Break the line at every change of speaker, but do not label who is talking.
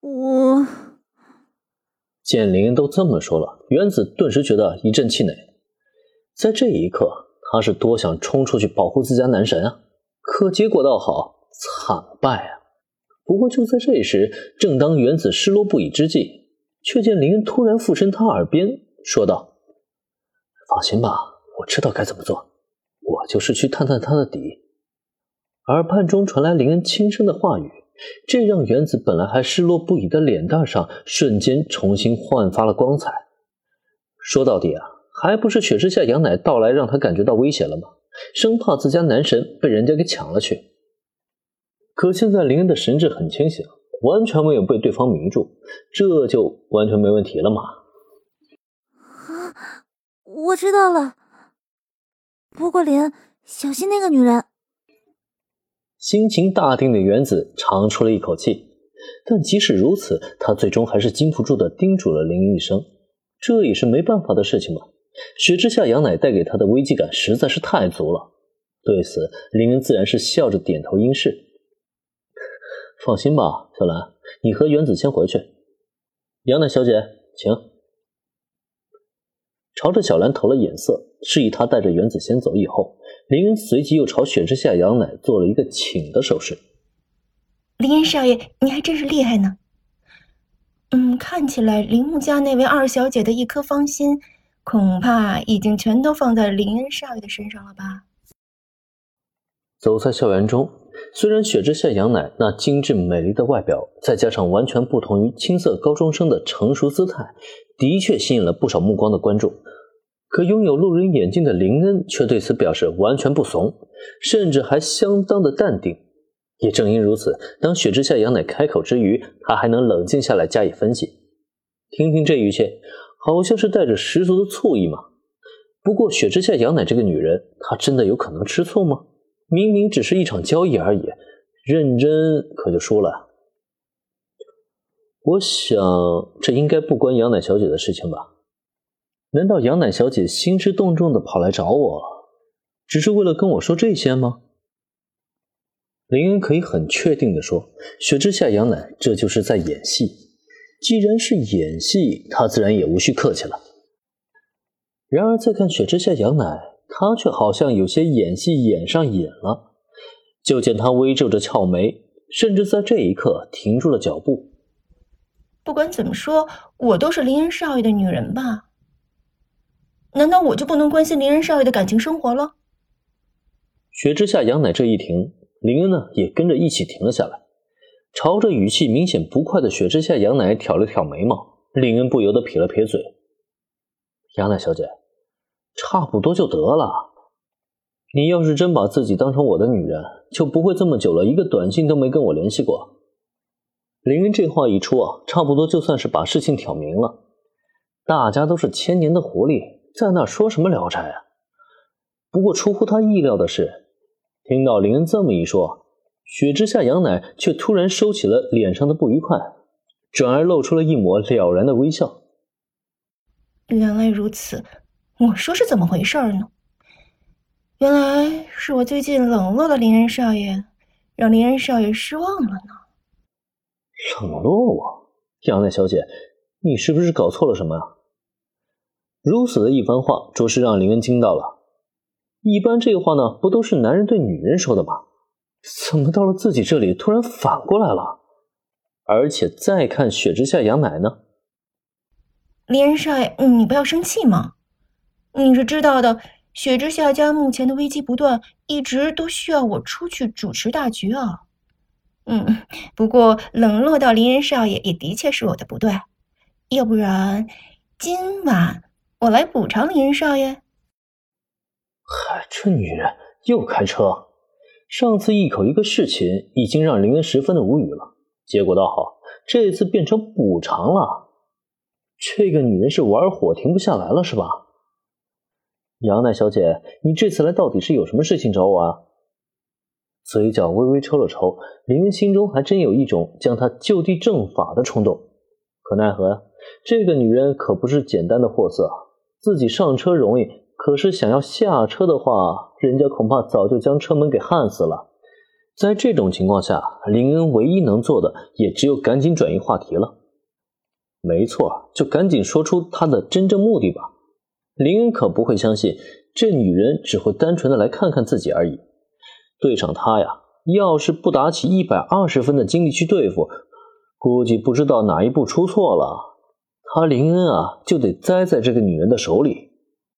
我
见林恩都这么说了，原子顿时觉得一阵气馁。在这一刻，他是多想冲出去保护自家男神啊！可结果倒好，惨败啊！不过就在这时，正当原子失落不已之际，却见林恩突然附身他耳边说道：“放心吧，我知道该怎么做，我就是去探探他的底。”耳畔中传来林恩轻声的话语。这让原子本来还失落不已的脸蛋上瞬间重新焕发了光彩。说到底啊，还不是雪之下羊奶到来让他感觉到威胁了吗？生怕自家男神被人家给抢了去。可现在林恩的神智很清醒，完全没有被对方迷住，这就完全没问题了嘛。
啊，我知道了。不过林，小心那个女人。
心情大定的原子长出了一口气，但即使如此，他最终还是禁不住的叮嘱了林一声。这也是没办法的事情嘛。雪之下羊奶带给他的危机感实在是太足了。对此，林恩自然是笑着点头应是。放心吧，小兰，你和原子先回去。羊奶小姐，请。朝着小兰投了眼色，示意她带着原子先走。以后。林恩随即又朝雪之下羊奶做了一个请的手势。
林恩少爷，你还真是厉害呢。嗯，看起来铃木家那位二小姐的一颗芳心，恐怕已经全都放在林恩少爷的身上了吧。
走在校园中，虽然雪之下羊奶那精致美丽的外表，再加上完全不同于青涩高中生的成熟姿态，的确吸引了不少目光的关注。可拥有路人眼镜的林恩却对此表示完全不怂，甚至还相当的淡定。也正因如此，当雪之下羊奶开口之余，他还能冷静下来加以分析。听听这语气，好像是带着十足的醋意嘛。不过雪之下羊奶这个女人，她真的有可能吃醋吗？明明只是一场交易而已，认真可就输了。我想这应该不关杨乃小姐的事情吧。难道杨乃小姐心知肚重的跑来找我，只是为了跟我说这些吗？林恩可以很确定的说，雪之下杨乃这就是在演戏。既然是演戏，他自然也无需客气了。然而再看雪之下杨乃，他却好像有些演戏演上瘾了。就见他微皱着俏眉，甚至在这一刻停住了脚步。
不管怎么说，我都是林恩少爷的女人吧。难道我就不能关心林恩少爷的感情生活了？
雪之下，杨乃这一停，林恩呢也跟着一起停了下来，朝着语气明显不快的雪之下杨乃挑了挑眉毛。林恩不由得撇了撇嘴：“杨乃小姐，差不多就得了。你要是真把自己当成我的女人，就不会这么久了一个短信都没跟我联系过。”林恩这话一出啊，差不多就算是把事情挑明了。大家都是千年的狐狸。在那说什么聊斋啊？不过出乎他意料的是，听到林恩这么一说，雪之下杨乃却突然收起了脸上的不愉快，转而露出了一抹了然的微笑。
原来如此，我说是怎么回事呢？原来是我最近冷落了林恩少爷，让林恩少爷失望了呢。
冷落我，杨乃小姐，你是不是搞错了什么啊？如此的一番话，着实让林恩惊到了。一般这话呢，不都是男人对女人说的吗？怎么到了自己这里，突然反过来了？而且再看雪之下杨奶呢？
林恩少爷，你不要生气嘛。你是知道的，雪之下家目前的危机不断，一直都需要我出去主持大局啊。嗯，不过冷落到林恩少爷，也的确是我的不对。要不然今晚。我来补偿林恩少爷。
嗨，这女人又开车。上次一口一个事情，已经让林恩十分的无语了。结果倒好，这次变成补偿了。这个女人是玩火停不下来了，是吧？杨奈小姐，你这次来到底是有什么事情找我啊？嘴角微微抽了抽，林恩心中还真有一种将她就地正法的冲动。可奈何，这个女人可不是简单的货色。自己上车容易，可是想要下车的话，人家恐怕早就将车门给焊死了。在这种情况下，林恩唯一能做的也只有赶紧转移话题了。没错，就赶紧说出他的真正目的吧。林恩可不会相信这女人只会单纯的来看看自己而已。对上他呀，要是不打起一百二十分的精力去对付，估计不知道哪一步出错了，他林恩啊就得栽在这个女人的手里。